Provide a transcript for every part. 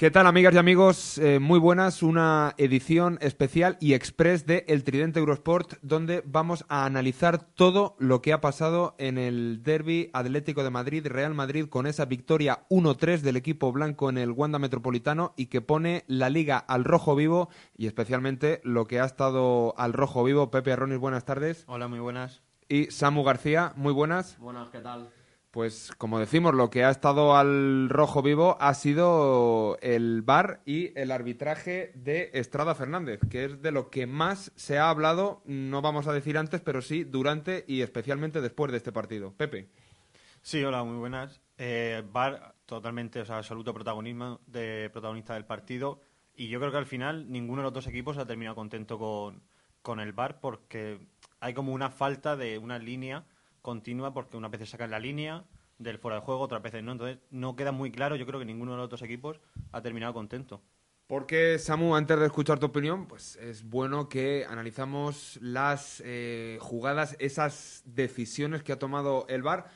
¿Qué tal, amigas y amigos? Eh, muy buenas, una edición especial y express de El Tridente Eurosport, donde vamos a analizar todo lo que ha pasado en el derby Atlético de Madrid-Real Madrid con esa victoria 1-3 del equipo blanco en el Wanda Metropolitano y que pone la liga al rojo vivo y especialmente lo que ha estado al rojo vivo. Pepe Arronis, buenas tardes. Hola, muy buenas. Y Samu García, muy buenas. Buenas, ¿qué tal? Pues como decimos, lo que ha estado al rojo vivo ha sido el VAR y el arbitraje de Estrada Fernández, que es de lo que más se ha hablado, no vamos a decir antes, pero sí durante y especialmente después de este partido. Pepe. Sí, hola, muy buenas. Eh, VAR totalmente, o sea, absoluto protagonismo de protagonista del partido y yo creo que al final ninguno de los dos equipos ha terminado contento con, con el VAR porque hay como una falta de una línea continua porque unas veces sacan la línea del fuera de juego, otras veces no. Entonces no queda muy claro. Yo creo que ninguno de los otros equipos ha terminado contento. Porque, Samu, antes de escuchar tu opinión, pues es bueno que analizamos las eh, jugadas, esas decisiones que ha tomado el VAR.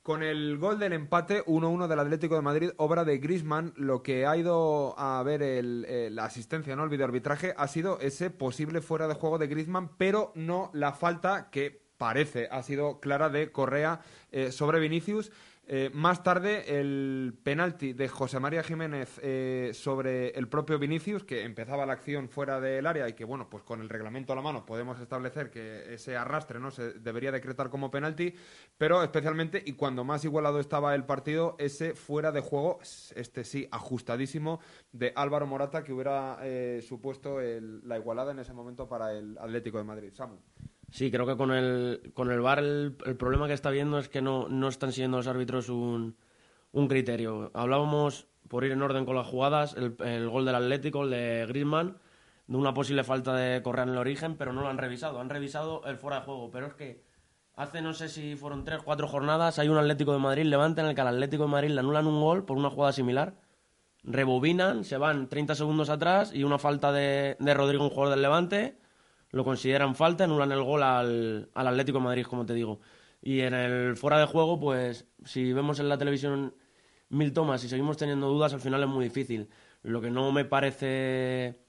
Con el gol del empate 1-1 del Atlético de Madrid, obra de Grisman, lo que ha ido a ver el, la asistencia, ¿no? el videoarbitraje, ha sido ese posible fuera de juego de Grisman, pero no la falta que parece, ha sido clara de Correa eh, sobre Vinicius. Eh, más tarde, el penalti de José María Jiménez eh, sobre el propio Vinicius, que empezaba la acción fuera del área y que, bueno, pues con el reglamento a la mano podemos establecer que ese arrastre no se debería decretar como penalti, pero especialmente, y cuando más igualado estaba el partido, ese fuera de juego, este sí, ajustadísimo, de Álvaro Morata, que hubiera supuesto la igualada en ese momento para el Atlético de Madrid. Samu. Sí, creo que con el, con el VAR el, problema que está viendo es que no, no están siguiendo los árbitros un, un, criterio. Hablábamos, por ir en orden con las jugadas, el, gol del Atlético, el de Griezmann, de una posible falta de Correa en el origen, pero no lo han revisado. Han revisado el fuera de juego, pero es que hace no sé si fueron tres, cuatro jornadas, hay un Atlético de Madrid Levante en el que al Atlético de Madrid le anulan un gol por una jugada similar, rebobinan, se van 30 segundos atrás y una falta de, de Rodrigo, un jugador del Levante lo consideran falta, anulan el gol al, al Atlético de Madrid, como te digo. Y en el fuera de juego, pues si vemos en la televisión mil tomas y seguimos teniendo dudas, al final es muy difícil. Lo que no me parece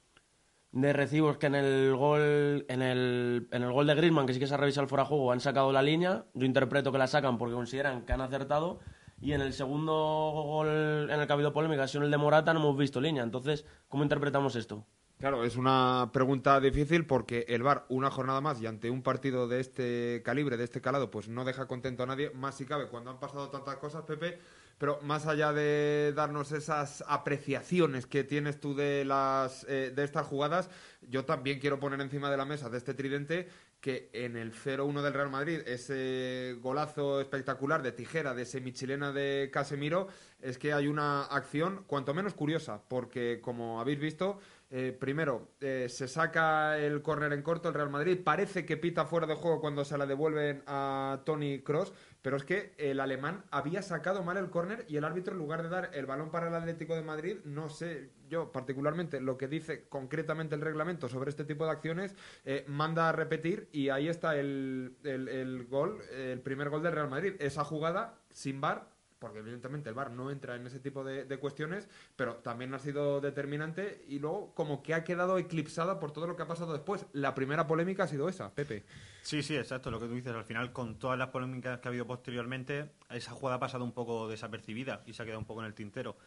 de recibo es que en el gol en el, en el gol de Griezmann, que sí que se ha revisado el fuera de juego, han sacado la línea. Yo interpreto que la sacan porque consideran que han acertado. Y en el segundo gol en el que ha habido polémica, ha sido el de Morata, no hemos visto línea. Entonces, ¿cómo interpretamos esto? Claro, es una pregunta difícil porque el VAR una jornada más y ante un partido de este calibre, de este calado, pues no deja contento a nadie, más si cabe cuando han pasado tantas cosas, Pepe, pero más allá de darnos esas apreciaciones que tienes tú de las eh, de estas jugadas, yo también quiero poner encima de la mesa de este tridente que en el 0-1 del Real Madrid, ese golazo espectacular de tijera de semichilena de Casemiro, es que hay una acción cuanto menos curiosa, porque como habéis visto, eh, primero, eh, se saca el córner en corto el Real Madrid. Parece que pita fuera de juego cuando se la devuelven a Tony Cross, pero es que el alemán había sacado mal el córner y el árbitro, en lugar de dar el balón para el Atlético de Madrid, no sé yo particularmente lo que dice concretamente el reglamento sobre este tipo de acciones, eh, manda a repetir y ahí está el, el gol, el primer gol del Real Madrid. Esa jugada sin bar porque evidentemente el VAR no entra en ese tipo de, cuestiones, pero también ha sido determinante y luego como que ha quedado eclipsada por todo lo que ha pasado después. La primera polémica ha sido esa, Pepe. Sí, sí, exacto, lo que tú dices. Al final, con todas las polémicas que ha habido posteriormente, esa jugada ha pasado un poco desapercibida y se ha quedado un poco en el tintero.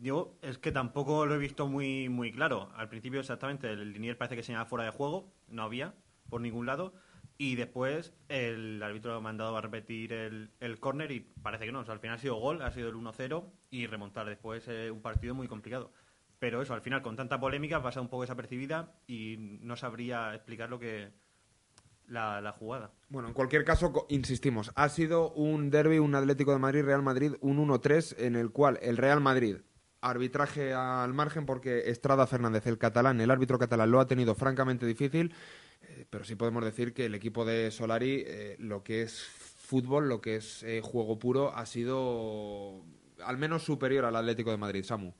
Yo es que tampoco lo he visto muy, muy claro. Al principio, exactamente, el linier parece que señalaba fuera de juego, no había por ningún lado y después el árbitro ha mandado a repetir el, el córner y parece que no. O sea, al final ha sido gol, ha sido el 1-0 y remontar después un partido muy complicado. Pero eso, al final, con tanta polémica, pasa un poco desapercibida y no sabría explicar lo que, la, la, jugada. Bueno, en cualquier caso, insistimos, ha sido un derby, un Atlético de Madrid-Real Madrid, un 1-3, en el cual el Real Madrid, arbitraje al margen, porque Estrada Fernández, el catalán, el árbitro catalán, lo ha tenido francamente difícil. Eh, pero sí podemos decir que el equipo de Solari, eh, lo que es fútbol, lo que es eh, juego puro, ha sido al menos superior al Atlético de Madrid. Samu.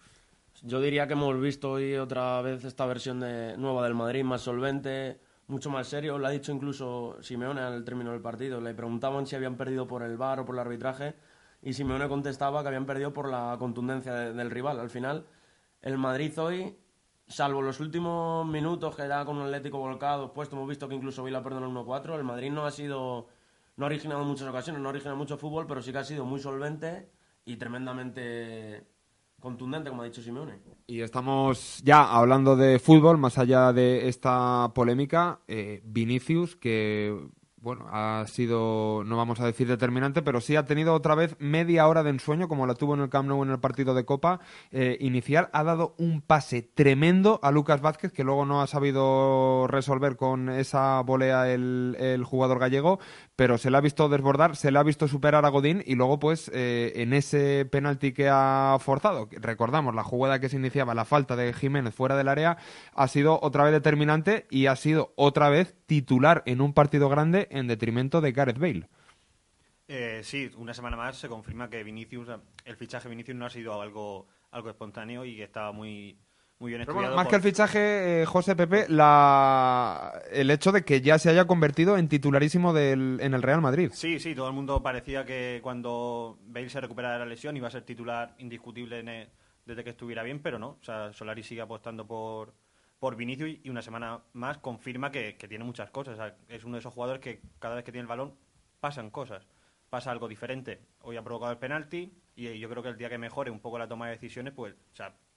Yo diría que hemos visto hoy otra vez esta versión nueva del Madrid, más solvente, mucho más serio. Lo ha dicho incluso Simeone al término del partido. Le preguntaban si habían perdido por el VAR o por el arbitraje y Simeone contestaba que habían perdido por la contundencia del rival. Al final el Madrid hoy, salvo los últimos minutos que da con un Atlético volcado, puesto hemos visto que incluso Vila perdonó el 1-4, el Madrid no ha sido, no ha originado muchas ocasiones, no ha originado mucho fútbol, pero sí que ha sido muy solvente y tremendamente contundente, como ha dicho Simeone. Y estamos ya hablando de fútbol, más allá de esta polémica, eh, Vinicius, que bueno, ha sido, no vamos a decir determinante, pero sí ha tenido otra vez media hora de ensueño, como la tuvo en el Camp Nou en el partido de Copa eh, inicial. Ha dado un pase tremendo a Lucas Vázquez, que luego no ha sabido resolver con esa volea el, jugador gallego, pero se le ha visto desbordar, se le ha visto superar a Godín y luego, pues, eh, en ese penalti que ha forzado, recordamos, la jugada que se iniciaba, la falta de Jiménez fuera del área, ha sido otra vez determinante y ha sido otra vez titular en un partido grande en detrimento de Gareth Bale. Eh, sí, una semana más se confirma que Vinicius, el fichaje de Vinicius no ha sido algo, algo espontáneo y que estaba muy, muy bien Pero estudiado. bueno, más por- que el fichaje, eh, José Pepe, la... el hecho de que ya se haya convertido en titularísimo del... en el Real Madrid. Sí, sí, todo el mundo parecía que cuando Bale se recuperara de la lesión iba a ser titular indiscutible en el- desde que estuviera bien, pero no. O sea, Solari sigue apostando por, por Vinicius y una semana más confirma que, que tiene muchas cosas. Es uno de esos jugadores que cada vez que tiene el balón pasan cosas, pasa algo diferente. Hoy ha provocado el penalti y yo creo que el día que mejore un poco la toma de decisiones, pues,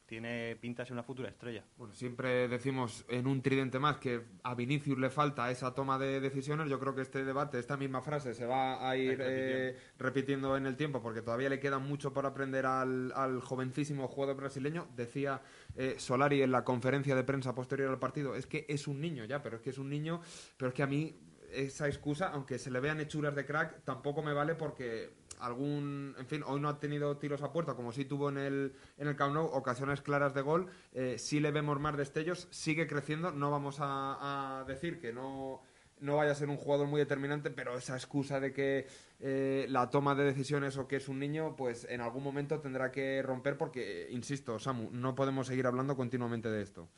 tiene pinta de ser una futura estrella. Bueno, siempre decimos en un tridente más que a Vinicius le falta esa toma de decisiones. Yo creo que este debate, esta misma frase, se va a ir repitiendo. eh, repitiendo en el tiempo porque todavía le queda mucho por aprender al, al jovencísimo jugador brasileño. Decía eh, Solari en la conferencia de prensa posterior al partido, es que es un niño ya, pero es que es un niño, pero es que a mí esa excusa, aunque se le vean hechuras de crack, tampoco me vale porque algún, en fin, hoy no ha tenido tiros a puerta como sí tuvo en el en el Camp ocasiones claras de gol, eh, sí le vemos más destellos, sigue creciendo, no vamos a, decir que no no vaya a ser un jugador muy determinante, pero esa excusa de que eh, la toma de decisiones o que es un niño, pues en algún momento tendrá que romper porque, insisto, Samu, no podemos seguir hablando continuamente de esto.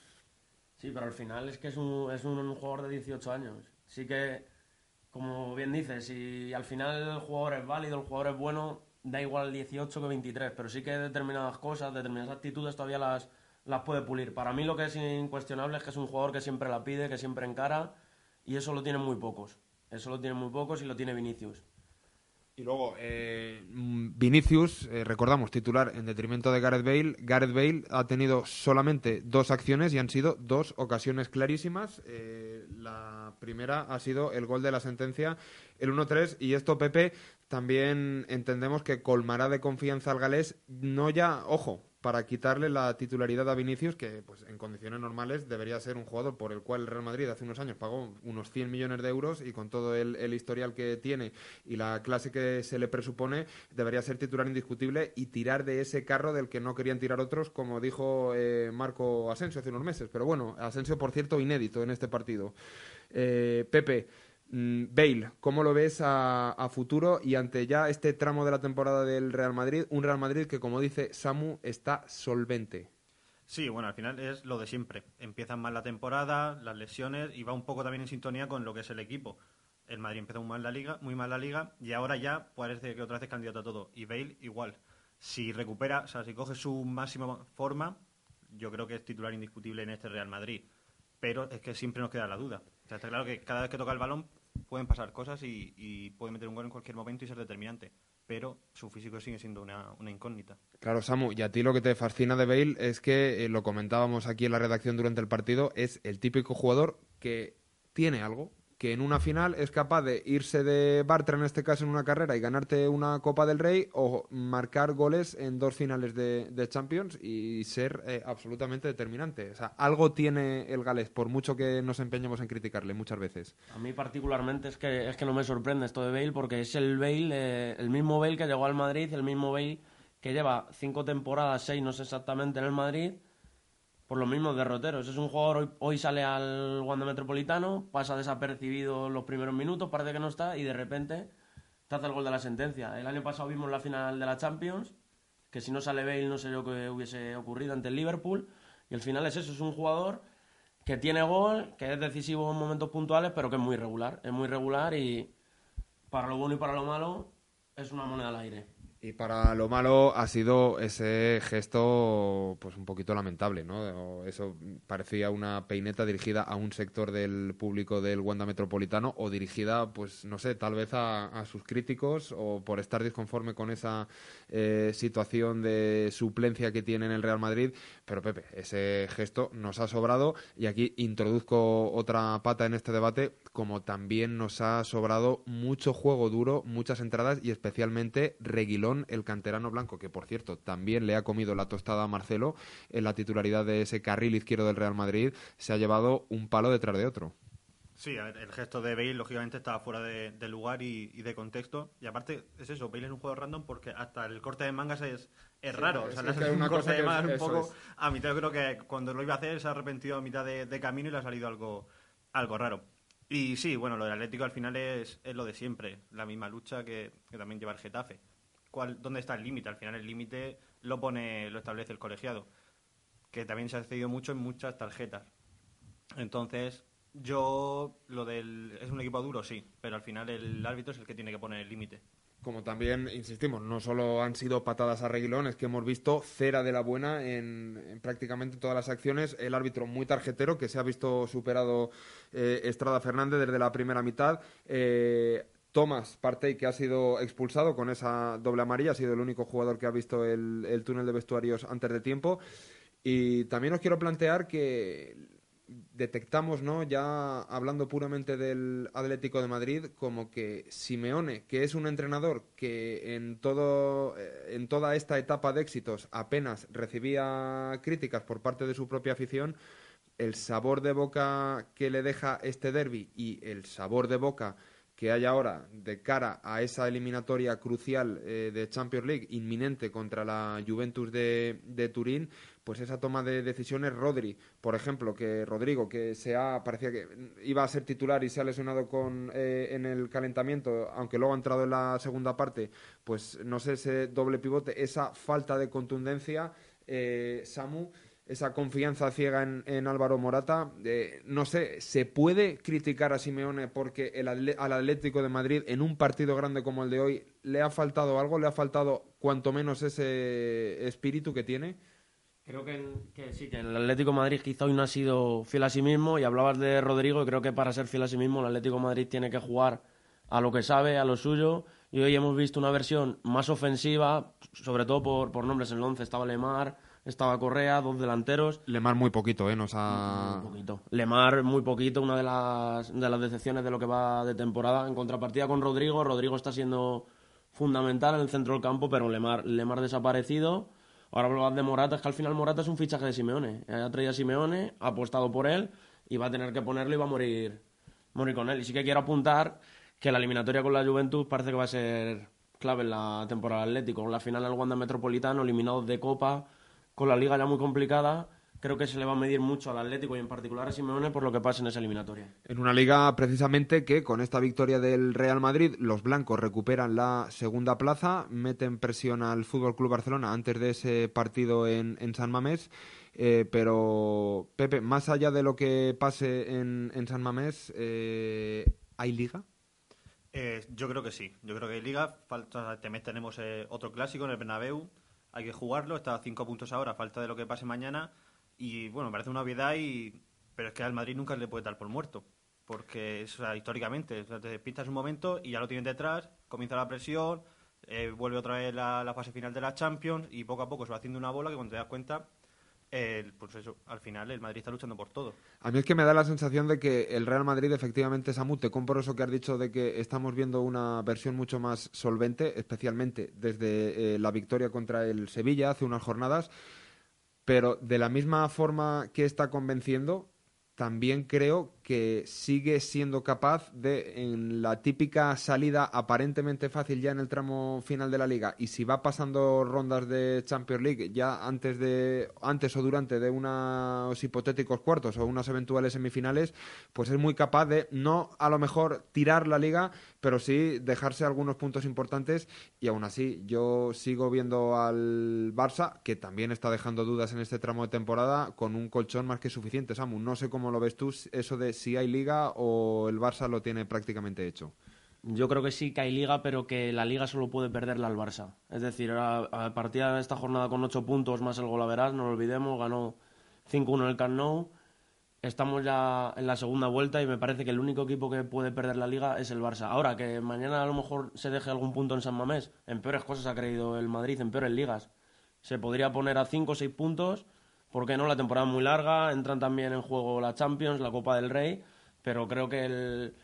Sí, pero al final es que es un, es un jugador de 18 años. Sí que, como bien dices, si al final el jugador es válido, el jugador es bueno, da igual 18 que 23, pero sí que determinadas cosas, determinadas actitudes todavía las, las puede pulir. Para mí lo que es incuestionable es que es un jugador que siempre la pide, que siempre encara, y eso lo tienen muy pocos. Eso lo tienen muy pocos y lo tiene Vinicius. Y luego, eh, mm, Vinicius, eh, recordamos, titular en detrimento de Gareth Bale. Gareth Bale ha tenido solamente dos acciones y han sido dos ocasiones clarísimas. Eh, primera ha sido el gol de la sentencia, el 1-3. Y esto, Pepe, también entendemos que colmará de confianza al galés, no ya, ojo, para quitarle la titularidad a Vinicius, que pues en condiciones normales debería ser un jugador por el cual el Real Madrid hace unos años pagó unos 100 millones de euros y con todo el, historial que tiene y la clase que se le presupone, debería ser titular indiscutible y tirar de ese carro del que no querían tirar otros, como dijo eh, Marco Asensio hace unos meses. Pero bueno, Asensio, por cierto, inédito en este partido. Eh, Pepe, Bale, ¿cómo lo ves a, futuro y ante ya este tramo de la temporada del Real Madrid? Un Real Madrid que, como dice Samu, está solvente. Sí, bueno, al final es lo de siempre. Empiezan mal la temporada, las lesiones y va un poco también en sintonía con lo que es el equipo. El Madrid empezó muy mal la liga, muy mal la liga y ahora ya parece que otra vez es candidato a todo. Y Bale igual. Si recupera, o sea, si coge su máxima forma, yo creo que es titular indiscutible en este Real Madrid. Pero es que siempre nos queda la duda. Está claro que cada vez que toca el balón pueden pasar cosas y, y puede meter un gol en cualquier momento y ser determinante. Pero su físico sigue siendo una, incógnita. Claro, Samu, y a ti lo que te fascina de Bale es que, eh, lo comentábamos aquí en la redacción durante el partido, es el típico jugador que tiene algo, que en una final es capaz de irse de Bartra, en este caso en una carrera, y ganarte una Copa del Rey, o marcar goles en dos finales de, Champions y ser eh, absolutamente determinante. O sea, algo tiene el galés, por mucho que nos empeñemos en criticarle muchas veces. A mí particularmente es que, es que no me sorprende esto de Bale porque es el Bale, eh, el mismo Bale que llegó al Madrid, el mismo Bale que lleva cinco temporadas, seis no sé exactamente en el Madrid, por los mismos derroteros. Es un jugador, hoy, hoy sale al Wanda Metropolitano, pasa desapercibido los primeros minutos, parece que no está, y de repente te hace el gol de la sentencia. El año pasado vimos la final de la Champions, que si no sale Bale no sé lo que hubiese ocurrido ante el Liverpool, y al final es eso, es un jugador que tiene gol, que es decisivo en momentos puntuales, pero que es muy regular. Es muy regular y para lo bueno y para lo malo es una moneda al aire. Y para lo malo ha sido ese gesto, pues un poquito lamentable, ¿no? Eso parecía una peineta dirigida a un sector del público del Wanda Metropolitano o dirigida, pues no sé, tal vez a, sus críticos o por estar disconforme con esa eh, situación de suplencia que tiene en el Real Madrid. Pero Pepe, ese gesto nos ha sobrado y aquí introduzco otra pata en este debate, como también nos ha sobrado mucho juego duro, muchas entradas y especialmente Reguilón el canterano blanco, que por cierto también le ha comido la tostada a Marcelo en la titularidad de ese carril izquierdo del Real Madrid, se ha llevado un palo detrás de otro. Sí, el gesto de Bale lógicamente estaba fuera de, lugar y, de contexto. Y aparte, es eso, Bale es un juego random porque hasta el corte de mangas es, es raro. o sea, es, un una corte de mangas un poco a mitad. Yo creo que cuando lo iba a hacer se ha arrepentido a mitad de, camino y le ha salido algo, algo raro. Y sí, bueno, lo del Atlético al final es, es lo de siempre, la misma lucha que, que también lleva el Getafe dónde está el límite. Al final el límite lo pone, lo establece el colegiado, que también se ha cedido mucho en muchas tarjetas. Entonces, yo lo del es un equipo duro, sí, pero al final el árbitro es el que tiene que poner el límite. Como también, insistimos, no solo han sido patadas a reguilón, es que hemos visto cera de la buena en, prácticamente todas las acciones. El árbitro muy tarjetero, que se ha visto superado eh, Estrada Fernández desde la primera mitad. Eh, Thomas Partey, que ha sido expulsado con esa doble amarilla, ha sido el único jugador que ha visto el, túnel de vestuarios antes de tiempo. Y también os quiero plantear que detectamos, ¿no? ya hablando puramente del Atlético de Madrid, como que Simeone, que es un entrenador que en, todo, eh, en toda esta etapa de éxitos apenas recibía críticas por parte de su propia afición, el sabor de boca que le deja este derby y el sabor de boca que hay ahora de cara a esa eliminatoria crucial eh, de Champions League inminente contra la Juventus de, Turín, pues esa toma de decisiones Rodri, por ejemplo, que Rodrigo, que se ha, parecía que iba a ser titular y se ha lesionado con, eh, en el calentamiento, aunque luego ha entrado en la segunda parte, pues no sé, ese doble pivote, esa falta de contundencia, eh, Samu, esa confianza ciega en, Álvaro Morata. no sé, ¿se puede criticar a Simeone porque el al Atlético de Madrid en un partido grande como el de hoy le ha faltado algo? ¿Le ha faltado cuanto menos ese espíritu que tiene? Creo que, sí, que el Atlético de Madrid quizá hoy no ha sido fiel a sí mismo y hablabas de Rodrigo y creo que para ser fiel a sí mismo el Atlético Madrid tiene que jugar a lo que sabe, a lo suyo y hoy hemos visto una versión más ofensiva, sobre todo por, por nombres en el once, estaba Lemar, estaba Correa, dos delanteros. Lemar muy poquito, ¿eh? Nos ha... Muy poquito. Lemar muy poquito, una de las, de las decepciones de lo que va de temporada. En contrapartida con Rodrigo, Rodrigo está siendo fundamental en el centro del campo, pero Lemar, Lemar desaparecido. Ahora hablabas de Morata, es que al final Morata es un fichaje de Simeone. Ha traído a Simeone, ha apostado por él y va a tener que ponerlo y va a morir, morir con él. Y sí que quiero apuntar que la eliminatoria con la Juventus parece que va a ser clave en la temporada Atlético. La final del Wanda Metropolitano, eliminados de Copa, con la liga ya muy complicada, creo que se le va a medir mucho al Atlético y en particular a Simeone por lo que pasa en esa eliminatoria. En una liga precisamente que con esta victoria del Real Madrid los blancos recuperan la segunda plaza, meten presión al Fútbol Club Barcelona antes de ese partido en, San Mamés. Eh, pero, Pepe, más allá de lo que pase en, San Mamés, eh, ¿hay liga? Eh, yo creo que sí. Yo creo que hay liga. Falta, tenemos otro clásico en el Bernabéu hay que jugarlo, está a cinco puntos ahora, falta de lo que pase mañana. Y bueno, parece una obviedad, y... pero es que al Madrid nunca le puede dar por muerto. Porque históricamente, te despistas un momento y ya lo tienes detrás, comienza la presión, eh, vuelve otra vez la, la, fase final de la Champions y poco a poco se va haciendo una bola que cuando te das cuenta pues eso, al final el Madrid está luchando por todo. A mí es que me da la sensación de que el Real Madrid efectivamente, Samu, te compro eso que has dicho de que estamos viendo una versión mucho más solvente, especialmente desde eh, la victoria contra el Sevilla hace unas jornadas, pero de la misma forma que está convenciendo, también creo que sigue siendo capaz de, en la típica salida aparentemente fácil ya en el tramo final de la liga, y si va pasando rondas de Champions League ya antes de antes o durante de unos hipotéticos cuartos o unas eventuales semifinales, pues es muy capaz de no a lo mejor tirar la liga, pero sí dejarse algunos puntos importantes y aún así yo sigo viendo al Barça que también está dejando dudas en este tramo de temporada con un colchón más que suficiente, Samu. No sé cómo lo ves tú eso de si hay liga o el Barça lo tiene prácticamente hecho. Yo creo que sí que hay liga, pero que la liga solo puede perderla al Barça. Es decir, a, partir de esta jornada con 8 puntos más el gol a verás, no lo olvidemos, ganó 5-1 en el Camp. Estamos ya en la segunda vuelta y me parece que el único equipo que puede perder la liga es el Barça. Ahora, que mañana a lo mejor se deje algún punto en San Mamés, en peores cosas ha creído el Madrid, en peores ligas. Se podría poner a 5 o 6 puntos, porque no? La temporada muy larga, entran también en juego la Champions, la Copa del Rey, pero creo que el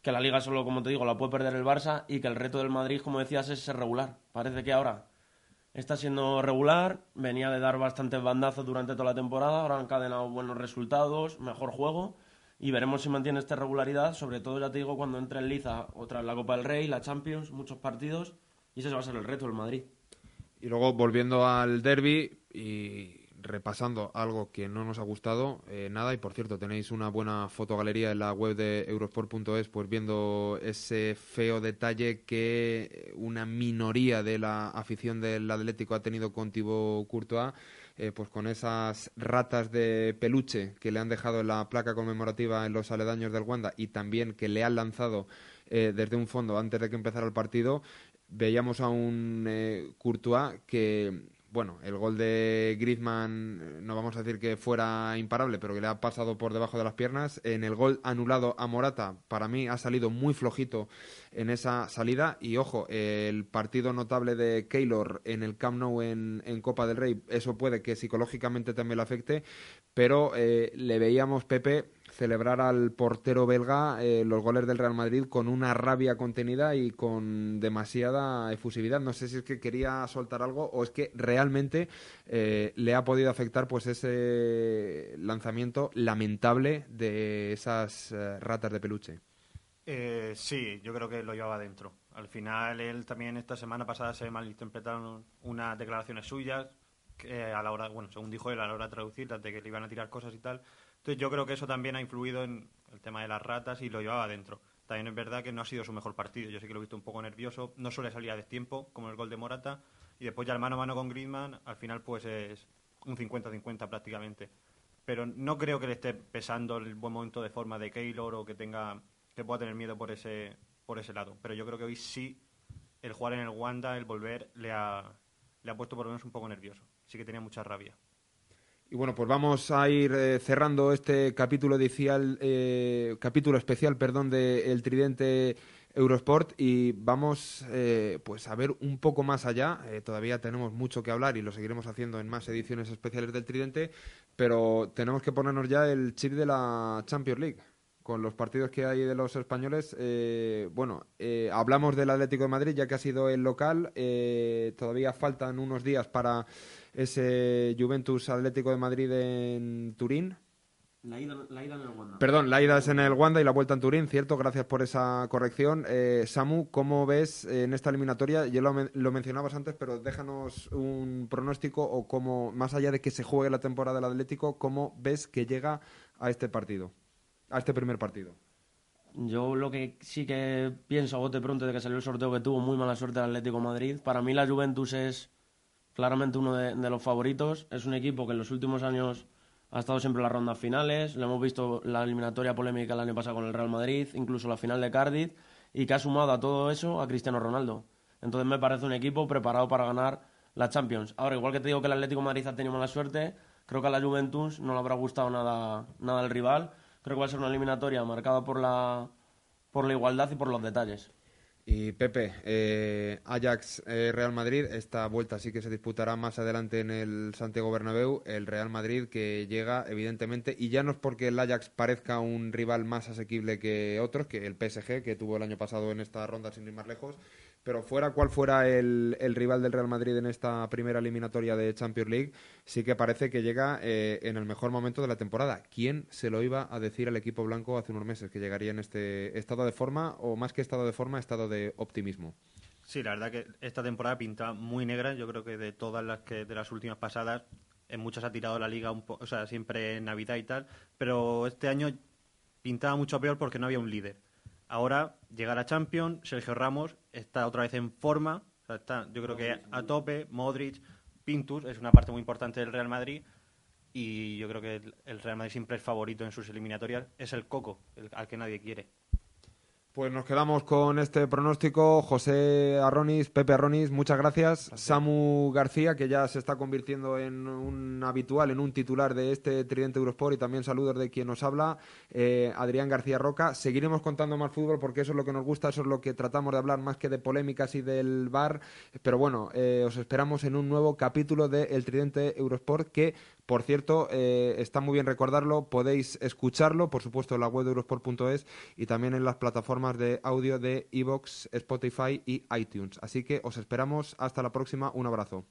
que la liga solo, como te digo, la puede perder el Barça y que el reto del Madrid, como decías, es ser regular. Parece que ahora está siendo regular, venía de dar bastantes bandazos durante toda la temporada, ahora han encadenado buenos resultados, mejor juego y veremos si mantiene esta regularidad, sobre todo ya te digo cuando entre en Liza, otra en la Copa del Rey, la Champions, muchos partidos y ese va a ser el reto del Madrid. Y luego volviendo al derby y repasando algo que no nos ha gustado, eh, nada, y por cierto, tenéis una buena fotogalería en la web de eurosport.es, pues viendo ese feo detalle que una minoría de la afición del Atlético ha tenido con Thibaut Courtois, eh, pues con esas ratas de peluche que le han dejado en la placa conmemorativa en los aledaños del Wanda y también que le han lanzado eh, desde un fondo antes de que empezara el partido, veíamos a un Courtois que bueno, el gol de Griezmann, eh, no vamos a decir que fuera imparable, pero que le ha pasado por debajo de las piernas. En el gol anulado a Morata, para mí ha salido muy flojito en esa salida. Y ojo, el partido notable de Keylor en el Camp Nou en, Copa del Rey, eso puede que psicológicamente también le afecte, pero eh, le veíamos, Pepe, celebrar al portero belga eh, los goles del Real Madrid con una rabia contenida y con demasiada efusividad. No sé si es que quería soltar algo o es que realmente eh, le ha podido afectar pues ese lanzamiento lamentable de esas eh, ratas de peluche. sí, yo creo que lo llevaba dentro. Al final, él también esta semana pasada se malinterpretaron unas declaraciones suyas que a la hora, bueno, según dijo él, a la hora de traducir, de que le iban a tirar cosas y tal, entonces yo creo que eso también ha influido en el tema de las ratas y lo llevaba dentro. También es verdad que no ha sido su mejor partido. Yo sé que lo he visto un poco nervioso. No suele salir a destiempo, como el gol de Morata. Y después ya el mano a mano con Griezmann, al final pues es un 50-50 prácticamente. Pero no creo que le esté pesando el buen momento de forma de Keylor o que tenga que pueda tener miedo por ese por ese lado. Pero yo creo que hoy sí el jugar en el Wanda, el volver, le ha, le ha puesto por lo menos un poco nervioso. Sí que tenía mucha rabia. Y bueno, pues vamos a ir eh, cerrando este capítulo eh, capítulo especial, perdón, de El Tridente Eurosport y vamos eh, pues a ver un poco más allá. todavía tenemos mucho que hablar y lo seguiremos haciendo en más ediciones especiales del Tridente, pero tenemos que ponernos ya el chip de la Champions League con los partidos que hay de los españoles, bueno, hablamos del Atlético de Madrid ya que ha sido el local, todavía faltan unos días para ese Juventus Atlético de Madrid en Turín. La ida, en el Wanda. Perdón, la ida es en el Wanda y la vuelta en Turín, cierto, gracias por esa corrección. Eh, Samu, ¿cómo ves en esta eliminatoria? Ya lo, lo, mencionabas antes, pero déjanos un pronóstico o cómo, más allá de que se juegue la temporada del Atlético, ¿cómo ves que llega a este partido, a este primer partido? Yo lo que sí que pienso a bote pronto de que salió el sorteo que tuvo muy mala suerte el Atlético Madrid. Para mí la Juventus es claramente uno de, los favoritos. Es un equipo que en los últimos años ha estado siempre en las rondas finales. Le hemos visto la eliminatoria polémica el año pasado con el Real Madrid, incluso la final de Cardiff, y que ha sumado a todo eso a Cristiano Ronaldo. Entonces me parece un equipo preparado para ganar la Champions. Ahora, igual que te digo que el Atlético de Madrid ha tenido mala suerte, creo que a la Juventus no le habrá gustado nada, nada el rival. Creo que va a ser una eliminatoria marcada por la, por la igualdad y por los detalles. Y Pepe, eh, Ajax eh, Real Madrid, esta vuelta sí que se disputará más adelante en el Santiago Bernabéu, el Real Madrid que llega evidentemente, y ya no es porque el Ajax parezca un rival más asequible que otros, que el PSG que tuvo el año pasado en esta ronda sin ir más lejos, pero fuera cual fuera el, rival del Real Madrid en esta primera eliminatoria de Champions League, sí que parece que llega eh, en el mejor momento de la temporada. ¿Quién se lo iba a decir al equipo blanco hace unos meses que llegaría en este estado de forma, o más que estado de forma, estado de optimismo? Sí, la verdad que esta temporada pinta muy negra. Yo creo que de todas las que de las últimas pasadas, en muchas ha tirado la liga un o sea, siempre en Navidad y tal, pero este año pintaba mucho peor porque no había un líder. Ahora llega la Champions, Sergio Ramos está otra vez en forma, está, yo creo que a tope, Modric, Pintus, es una parte muy importante del Real Madrid y yo creo que el, Real Madrid siempre es favorito en sus eliminatorias, es el coco, al que nadie quiere. Pues nos quedamos con este pronóstico. José Arronis, Pepe Arronis, muchas gracias. Samu García, que ya se está convirtiendo en un habitual, en un titular de este Tridente Eurosport y también saludos de quien nos habla, eh, Adrián García Roca. Seguiremos contando más fútbol porque eso es lo que nos gusta, eso es lo que tratamos de hablar más que de polémicas y del bar. Pero bueno, eh, os esperamos en un nuevo capítulo de El Tridente Eurosport que por cierto, eh, está muy bien recordarlo, podéis escucharlo, por supuesto, en la web de eurosport.es y también en las plataformas de audio de Evox, Spotify y iTunes. Así que os esperamos hasta la próxima. Un abrazo.